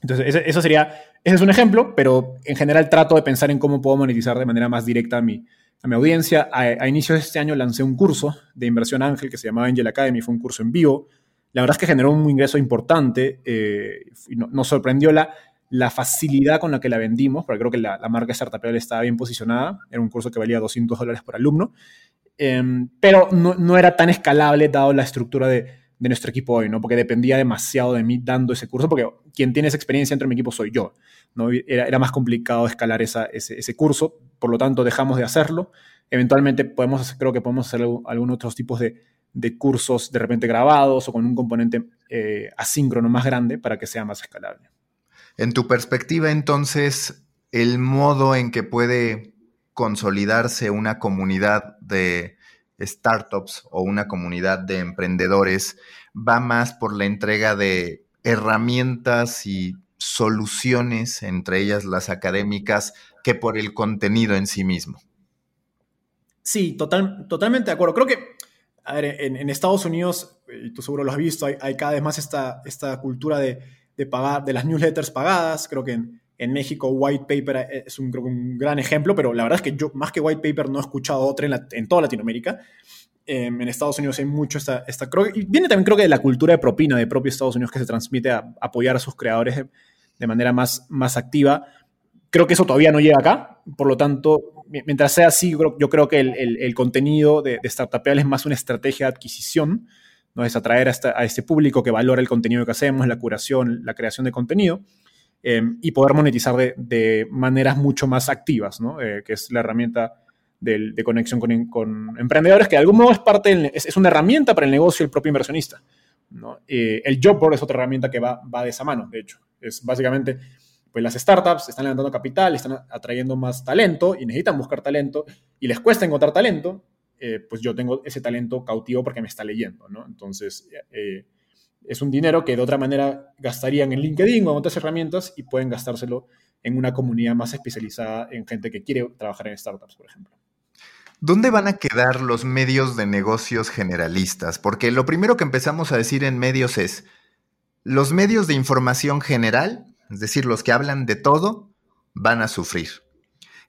Entonces, ese, eso sería, ese es un ejemplo, pero en general trato de pensar en cómo puedo monetizar de manera más directa a mi, a mi audiencia. A, a inicios de este año lancé un curso de inversión ángel que se llamaba Angel Academy, fue un curso en vivo. La verdad es que generó un ingreso importante eh, y no, nos sorprendió la, la facilidad con la que la vendimos, porque creo que la, la marca Startup estaba bien posicionada. Era un curso que valía 200 dólares por alumno, eh, pero no, era tan escalable dado la estructura de, nuestro equipo hoy, ¿no? Porque dependía demasiado de mí dando ese curso, porque quien tiene esa experiencia dentro de mi equipo soy yo, ¿no? Era, más complicado escalar ese, curso, por lo tanto dejamos de hacerlo. Eventualmente podemos, creo que podemos hacer algunos otros tipos de, de cursos de repente grabados o con un componente eh, asíncrono más grande para que sea más escalable. En tu perspectiva, entonces, el modo en que puede consolidarse una comunidad de startups o una comunidad de emprendedores va más por la entrega de herramientas y soluciones, entre ellas las académicas, que por el contenido en sí mismo. Sí, total, totalmente de acuerdo. Creo que, a ver, en, Estados Unidos, y tú seguro lo has visto, hay, hay cada vez más esta, esta cultura de, de, pagar, de las newsletters pagadas. Creo que en, en México, White Paper es un, gran ejemplo, pero la verdad es que yo, más que White Paper, no he escuchado otra en, la, toda Latinoamérica. Eh, en Estados Unidos hay mucho esta, esta creo, viene también creo que de la cultura de propina de propio Estados Unidos que se transmite a, apoyar a sus creadores de, manera más, más activa. Creo que eso todavía no llega acá, por lo tanto, mientras sea así, yo, creo que el, el, contenido de, de Startupeal es más una estrategia de adquisición, ¿no? es atraer a, a este público que valora el contenido que hacemos, la curación, la creación de contenido eh, y poder monetizar de, de, maneras mucho más activas, ¿no? eh, que es la herramienta de, de conexión con, con, emprendedores, que de algún modo es, parte es, es, una herramienta para el negocio del propio inversionista. ¿no? Eh, el job board es otra herramienta que va, va de esa mano, de hecho. Es básicamente, pues las startups están levantando capital, están atrayendo más talento y necesitan buscar talento y les cuesta encontrar talento, eh, pues yo tengo ese talento cautivo porque me está leyendo, ¿no? Entonces, eh, es un dinero que de otra manera gastarían en LinkedIn o en otras herramientas y pueden gastárselo en una comunidad más especializada en gente que quiere trabajar en startups, por ejemplo. ¿Dónde van a quedar los medios de negocios generalistas? Porque lo primero que empezamos a decir en medios es, los medios de información general, es decir, los que hablan de todo, van a sufrir.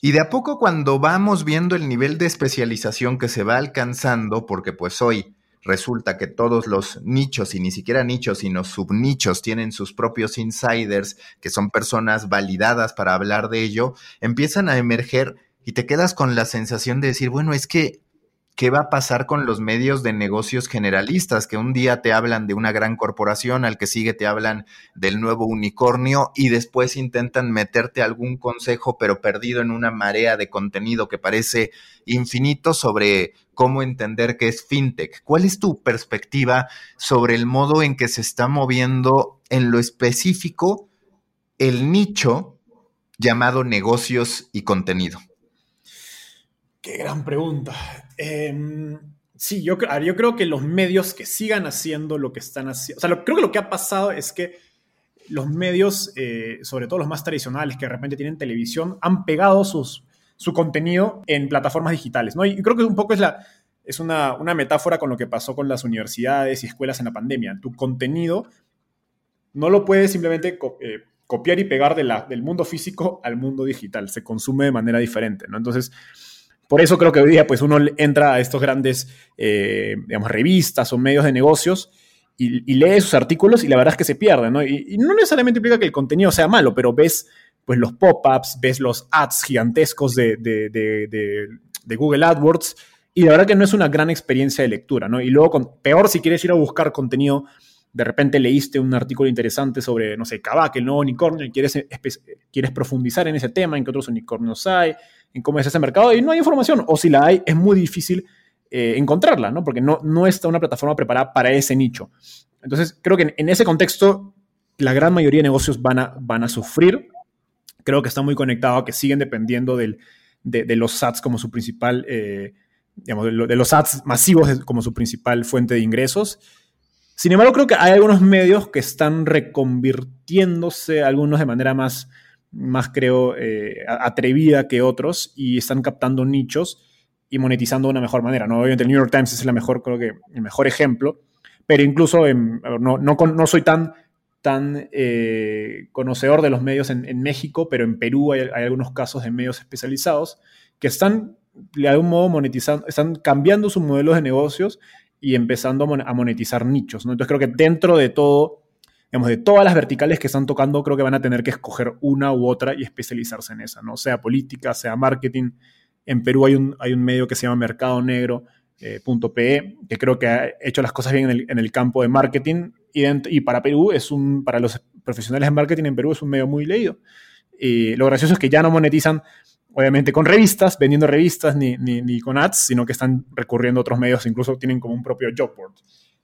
Y de a poco cuando vamos viendo el nivel de especialización que se va alcanzando, porque pues hoy resulta que todos los nichos, y ni siquiera nichos, sino subnichos, tienen sus propios insiders, que son personas validadas para hablar de ello, empiezan a emerger y te quedas con la sensación de decir, bueno, es que, ¿qué va a pasar con los medios de negocios generalistas? Que un día te hablan de una gran corporación, al que sigue te hablan del nuevo unicornio y después intentan meterte algún consejo, pero perdido en una marea de contenido que parece infinito sobre cómo entender qué es fintech. ¿Cuál es tu perspectiva sobre el modo en que se está moviendo en lo específico el nicho llamado negocios y contenido? Qué gran pregunta. Eh, sí, yo, yo, creo que los medios que sigan haciendo lo que están haciendo, o sea, creo que lo que ha pasado es que los medios, eh, sobre todo los más tradicionales que de repente tienen televisión, han pegado su contenido en plataformas digitales, ¿no? Y creo que un poco es, la, es una, una metáfora con lo que pasó con las universidades y escuelas en la pandemia. Tu contenido no lo puedes simplemente eh, copiar y pegar de del mundo físico al mundo digital, se consume de manera diferente, ¿no? Entonces, por eso creo que hoy día pues uno entra a estos grandes, eh, digamos, revistas o medios de negocios y, y, lee sus artículos y la verdad es que se pierde, ¿no? Y, no necesariamente implica que el contenido sea malo, pero ves pues los pop-ups, ves los ads gigantescos de, Google AdWords y la verdad que no es una gran experiencia de lectura, ¿no? Y luego, peor si quieres ir a buscar contenido, de repente leíste un artículo interesante sobre, no sé, Kavak, el nuevo unicornio, y quieres, quieres profundizar en ese tema, en qué otros unicornios hay, en cómo es ese mercado y no hay información, o si la hay, es muy difícil eh, encontrarla, ¿no? Porque no, no está una plataforma preparada para ese nicho. Entonces, creo que en, ese contexto, la gran mayoría de negocios van a, van a sufrir. Creo que está muy conectado a que siguen dependiendo de, los ads como su principal, eh, digamos, de, de, los ads masivos como su principal fuente de ingresos. Sin embargo, creo que hay algunos medios que están reconvirtiéndose, algunos de manera más más creo, eh, atrevida que otros y están captando nichos y monetizando de una mejor manera. ¿no? Obviamente el New York Times es la mejor, creo que el mejor ejemplo, pero incluso no, no, soy tan, tan eh, conocedor de los medios en, México, pero en Perú hay, algunos casos de medios especializados que están de algún modo monetizando, están cambiando sus modelos de negocios y empezando a monetizar nichos. ¿no? Entonces creo que dentro de todo, digamos, de todas las verticales que están tocando, creo que van a tener que escoger una u otra y especializarse en esa, ¿no? Sea política, sea marketing. En Perú hay un, hay un medio que se llama Mercado Negro, eh, .pe, que creo que ha hecho las cosas bien en el, campo de marketing y, para Perú es un, para los profesionales de marketing en Perú es un medio muy leído. Y lo gracioso es que ya no monetizan obviamente con revistas, vendiendo revistas, ni, ni, con ads, sino que están recurriendo a otros medios, incluso tienen como un propio job board.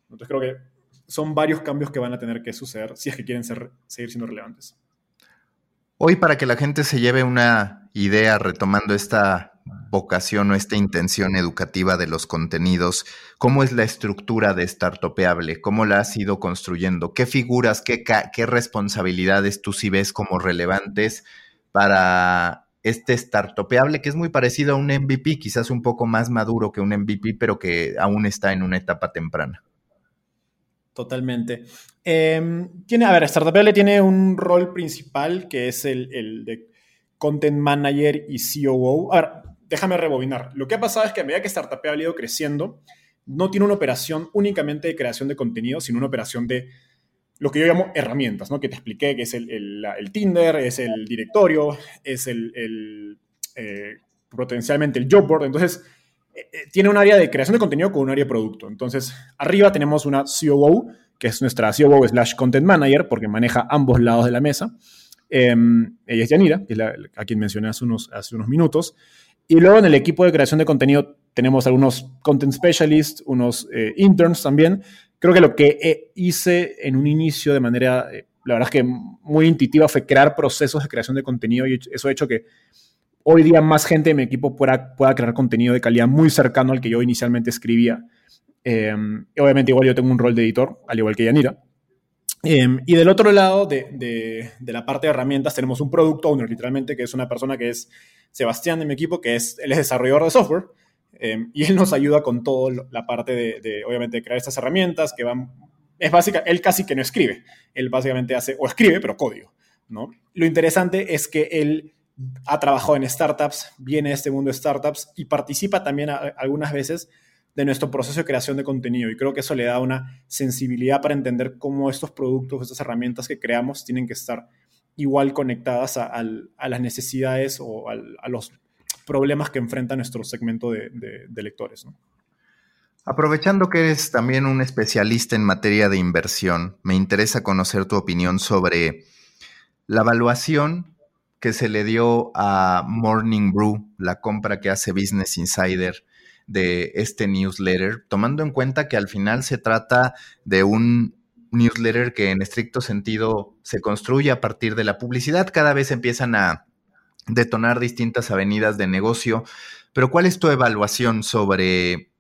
Entonces creo que son varios cambios que van a tener que suceder si es que quieren seguir siendo relevantes. Hoy para que la gente se lleve una idea retomando esta vocación o esta intención educativa de los contenidos, ¿cómo es la estructura de Startupeable? ¿Cómo la has ido construyendo? ¿Qué figuras, qué, qué responsabilidades tú sí ves como relevantes para este startupeable que es muy parecido a un MVP, quizás un poco más maduro que un MVP, pero que aún está en una etapa temprana. Totalmente. Em, tiene, a ver, Startupeable tiene un rol principal que es el, de Content Manager y COO. A ver, déjame rebobinar. Lo que ha pasado es que a medida que Startupeable ha ido creciendo, no tiene una operación únicamente de creación de contenido, sino una operación de lo que yo llamo herramientas, ¿no? Que te expliqué, que es el, Tinder, es el directorio, es el, eh, potencialmente el job board. Entonces, tiene un área de creación de contenido con un área de producto. Entonces, arriba tenemos una COO, que es nuestra COO slash content manager, porque maneja ambos lados de la mesa. Em, ella es Yanira, a quien mencioné hace unos, hace unos minutos. Y luego en el equipo de creación de contenido tenemos algunos content specialists, unos interns también, creo que lo que eh, hice en un inicio de manera, eh, la verdad es que muy intuitiva, fue crear procesos de creación de contenido y eso ha hecho que hoy día más gente de mi equipo pueda, pueda crear contenido de calidad muy cercano al que yo inicialmente escribía. Em, obviamente igual yo tengo un rol de editor, al igual que Yanira. Em, y del otro lado de, de, de, la parte de herramientas tenemos un product owner, literalmente, que es una persona que es Sebastián de mi equipo, que es, él es desarrollador de software. Em, y él nos ayuda con toda la parte de, obviamente, crear estas herramientas que van... Es básica, él casi que no escribe, él básicamente hace, o escribe, pero código, ¿no? Lo interesante es que él ha trabajado en startups, viene de este mundo de startups y participa también algunas veces de nuestro proceso de creación de contenido. Y creo que eso le da una sensibilidad para entender cómo estos productos, estas herramientas que creamos tienen que estar igual conectadas a, las necesidades o a los problemas que enfrenta nuestro segmento de, lectores. Aprovechando que eres también un especialista en materia de inversión, me interesa conocer tu opinión sobre la evaluación que se le dio a Morning Brew, la compra que hace Business Insider de este newsletter, tomando en cuenta que al final se trata de un newsletter que en estricto sentido se construye a partir de la publicidad. Cada vez empiezan a detonar distintas avenidas de negocio, pero ¿cuál es tu evaluación sobre,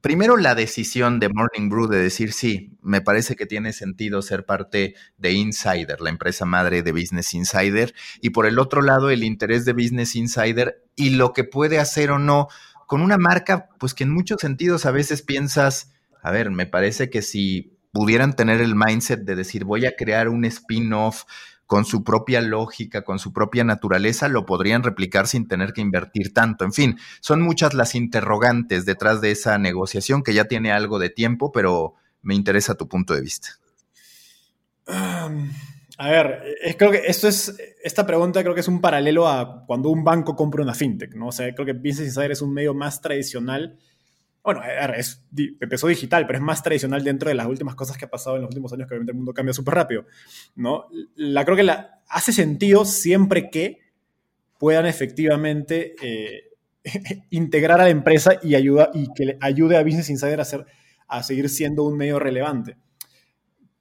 primero, la decisión de Morning Brew de decir, sí, me parece que tiene sentido ser parte de Insider, la empresa madre de Business Insider, y por el otro lado, el interés de Business Insider y lo que puede hacer o no con una marca, pues que en muchos sentidos a veces piensas, a ver, me parece que si pudieran tener el mindset de decir, voy a crear un spin-off, con su propia lógica, con su propia naturaleza, lo podrían replicar sin tener que invertir tanto. En fin, son muchas las interrogantes detrás de esa negociación que ya tiene algo de tiempo, pero me interesa tu punto de vista. a ver, creo que esto es, esta pregunta creo que es un paralelo a cuando un banco compra una fintech, ¿no? O sea, creo que Business Insider es un medio más tradicional bueno, es, empezó digital, pero es más tradicional dentro de las últimas cosas que ha pasado en los últimos años, que obviamente el mundo cambia súper rápido, ¿no? La creo que la, hace sentido siempre que puedan efectivamente eh, integrar a la empresa y, ayuda, y que le ayude a Business Insider a, hacer, a seguir siendo un medio relevante.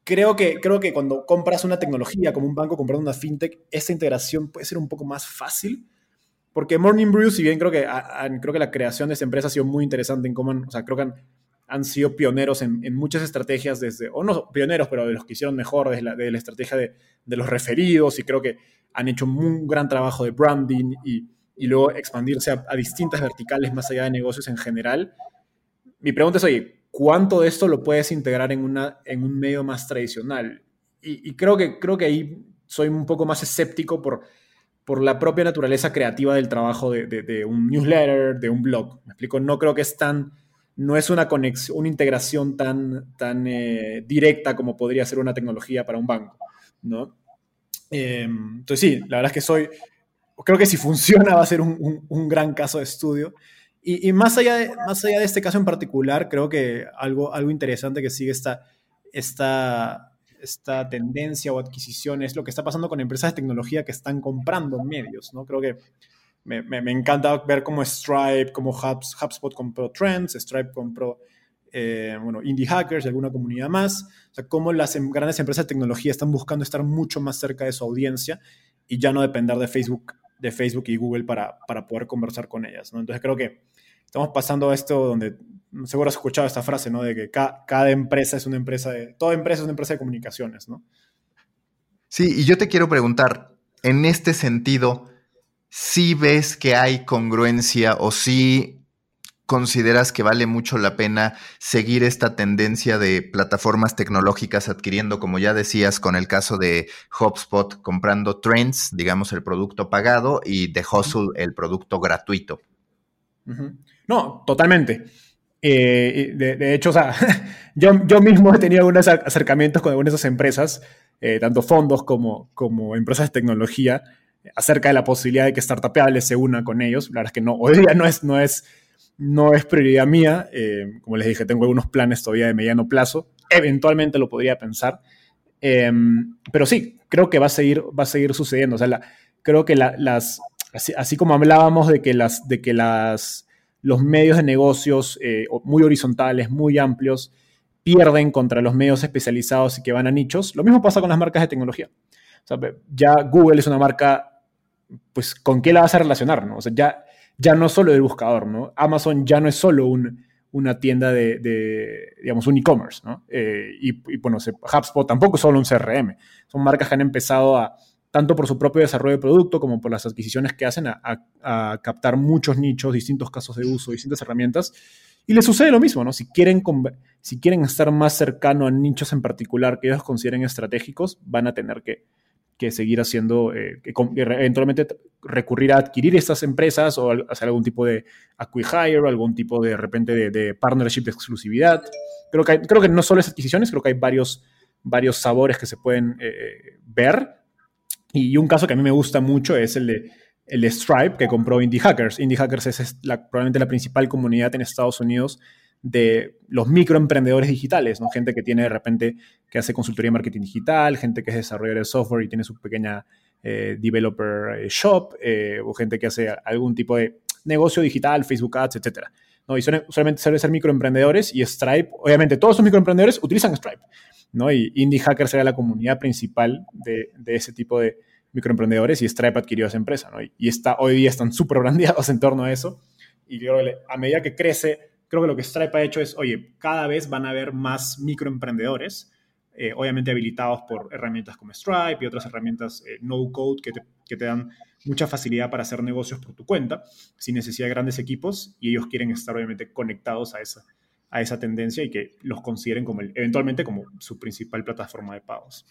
Creo que, creo que cuando compras una tecnología como un banco comprando una fintech, esa integración puede ser un poco más fácil, porque Morning Brew, si bien creo que, creo que la creación de esa empresa ha sido muy interesante en cómo o sea, creo que han han sido pioneros en, muchas estrategias desde, o no pioneros, pero de los que hicieron mejor, desde la, de la estrategia de, de, los referidos y creo que han hecho un gran trabajo de branding y, y luego expandirse a, distintas verticales más allá de negocios en general. Mi pregunta es, oye, ¿cuánto de esto lo puedes integrar en, una, en un medio más tradicional? Y, y creo, que, creo que ahí soy un poco más escéptico por por la propia naturaleza creativa del trabajo de, un newsletter, de un blog. Me explico, no creo que es tan, no es una conexión, una integración tan, tan eh, directa como podría ser una tecnología para un banco, ¿no? Em, entonces sí, la verdad es que soy, creo que si funciona va a ser un, gran caso de estudio. Y, más, allá de, más allá de este caso en particular, creo que algo, algo interesante que sigue esta, esta esta tendencia o adquisición es lo que está pasando con empresas de tecnología que están comprando medios, ¿no? Creo que me, encanta ver cómo Stripe, cómo Hubs, HubSpot compró Trends, Stripe compró, eh, bueno, Indie Hackers y alguna comunidad más. O sea, cómo las em, grandes empresas de tecnología están buscando estar mucho más cerca de su audiencia y ya no depender de Facebook, de Facebook y Google para, para poder conversar con ellas, ¿no? Entonces creo que estamos pasando a esto donde seguro has escuchado esta frase, ¿no? De que cada empresa es una empresa de, toda empresa es una empresa de comunicaciones, ¿no? Sí, y yo te quiero preguntar, en este sentido, si ves que hay congruencia o si consideras que vale mucho la pena seguir esta tendencia de plataformas tecnológicas adquiriendo, como ya decías, con el caso de HubSpot comprando Trends, digamos el producto pagado, y de Hustle el producto gratuito? No, totalmente. Eh, de, hecho, o sea, yo, yo mismo he tenido algunos acercamientos con algunas de esas empresas, eh, tanto fondos como, como empresas de tecnología, acerca de la posibilidad de que Startupeable se una con ellos. La verdad es que no, hoy día no es, no es, no es prioridad mía. Eh, como les dije, tengo algunos planes todavía de mediano plazo. Eventualmente lo podría pensar. Em, pero sí, creo que va a seguir, va a seguir sucediendo. O sea, creo que las, así, así, como hablábamos de que las, de que las los medios de negocios eh, muy horizontales, muy amplios, pierden contra los medios especializados y que van a nichos. Lo mismo pasa con las marcas de tecnología. ya Google es una marca, pues, ¿con qué la vas a relacionar? ¿no? Ya, ya no solo el buscador, ¿no? Amazon ya no es solo una tienda de, digamos, un e-commerce, ¿no? Eh, y, y, bueno, HubSpot tampoco es solo un CRM. Son marcas que han empezado a, tanto por su propio desarrollo de producto como por las adquisiciones que hacen a, captar muchos nichos, distintos casos de uso, distintas herramientas. Y les sucede lo mismo, ¿no? Si quieren, si quieren estar más cercano a nichos en particular que ellos consideren estratégicos, van a tener que, seguir haciendo, eh, eventualmente recurrir a adquirir estas empresas o hacer algún tipo de acquihire o algún tipo de, repente de, partnership de exclusividad. Creo que, creo que no solo es adquisiciones, creo que hay varios, varios sabores que se pueden eh, ver y un caso que a mí me gusta mucho es el de, el Stripe, que compró Indie Hackers. Indie Hackers es probablemente la principal comunidad en Estados Unidos de los microemprendedores digitales, ¿no? Gente que tiene de repente, que hace consultoría de marketing digital, gente que es desarrollador de software y tiene su pequeña eh, developer eh, shop, eh, o gente que hace algún tipo de negocio digital, Facebook Ads, etc. ¿no? Y solamente suelen ser microemprendedores y Stripe, obviamente todos esos microemprendedores utilizan Stripe. ¿no? Y Indie Hackers era la comunidad principal de, ese tipo de microemprendedores y Stripe adquirió esa empresa, ¿no? Y está, hoy día están súper brandeados en torno a eso. Y creo que a medida que crece, creo que lo que Stripe ha hecho es, oye, cada vez van a haber más microemprendedores, eh, obviamente habilitados por herramientas como Stripe y otras herramientas eh, no-code que te, que te dan mucha facilidad para hacer negocios por tu cuenta, sin necesidad de grandes equipos, y ellos quieren estar obviamente conectados a esa, a esa tendencia y que los consideren como eventualmente como su principal plataforma de pagos.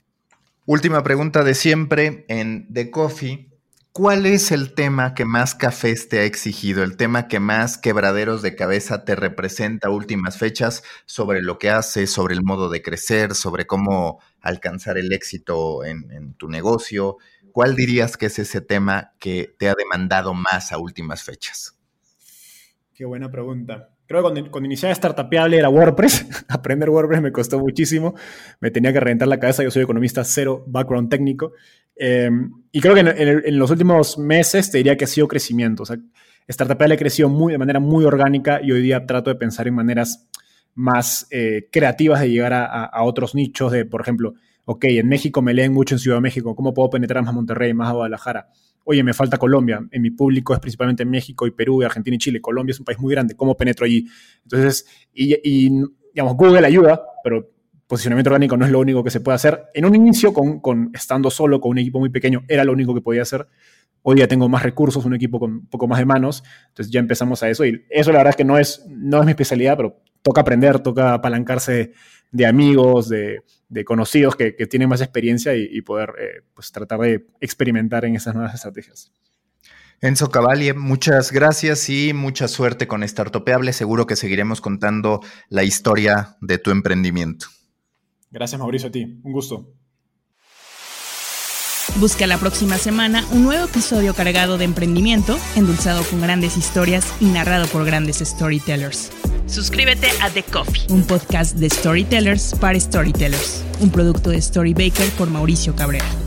Última pregunta de siempre en The Coffee. ¿Cuál es el tema que más cafés te ha exigido? El tema que más quebraderos de cabeza te representa últimas fechas sobre lo que haces, sobre el modo de crecer, sobre cómo alcanzar el éxito en, en tu negocio. ¿Cuál dirías que es ese tema que te ha demandado más a últimas fechas? Qué buena pregunta. Creo que cuando, cuando iniciaba Startupeable era WordPress. Aprender WordPress me costó muchísimo. Me tenía que reventar la cabeza. Yo soy economista cero, background técnico. Em, y creo que en, los últimos meses te diría que ha sido crecimiento. O sea, Startupeable creció muy, de manera muy orgánica y hoy día trato de pensar en maneras más eh, creativas de llegar a, a, otros nichos. De, por ejemplo, ok, en México me leen mucho en Ciudad de México. ¿Cómo puedo penetrar más a Monterrey, más a Guadalajara? Oye, me falta Colombia, en mi público es principalmente México y Perú, y Argentina y Chile, Colombia es un país muy grande, ¿cómo penetro allí? Entonces, y, y digamos, Google ayuda, pero posicionamiento orgánico no es lo único que se puede hacer. En un inicio, con, con, estando solo, con un equipo muy pequeño, era lo único que podía hacer. Hoy día tengo más recursos, un equipo con un poco más de manos, entonces ya empezamos a eso. Y eso la verdad es que no es, no es mi especialidad, pero toca aprender, toca apalancarse de amigos, de, de conocidos que, que, tienen más experiencia y, y poder eh, pues, tratar de experimentar en esas nuevas estrategias. Enzo Cavalli, muchas gracias y mucha suerte con Startopeable. Seguro que seguiremos contando la historia de tu emprendimiento. Gracias, Mauricio, a ti. Un gusto. Busca la próxima semana un nuevo episodio cargado de emprendimiento, endulzado con grandes historias y narrado por grandes storytellers. Suscríbete a The Coffee, un podcast de storytellers para storytellers, un producto de Storybaker por Mauricio Cabrera.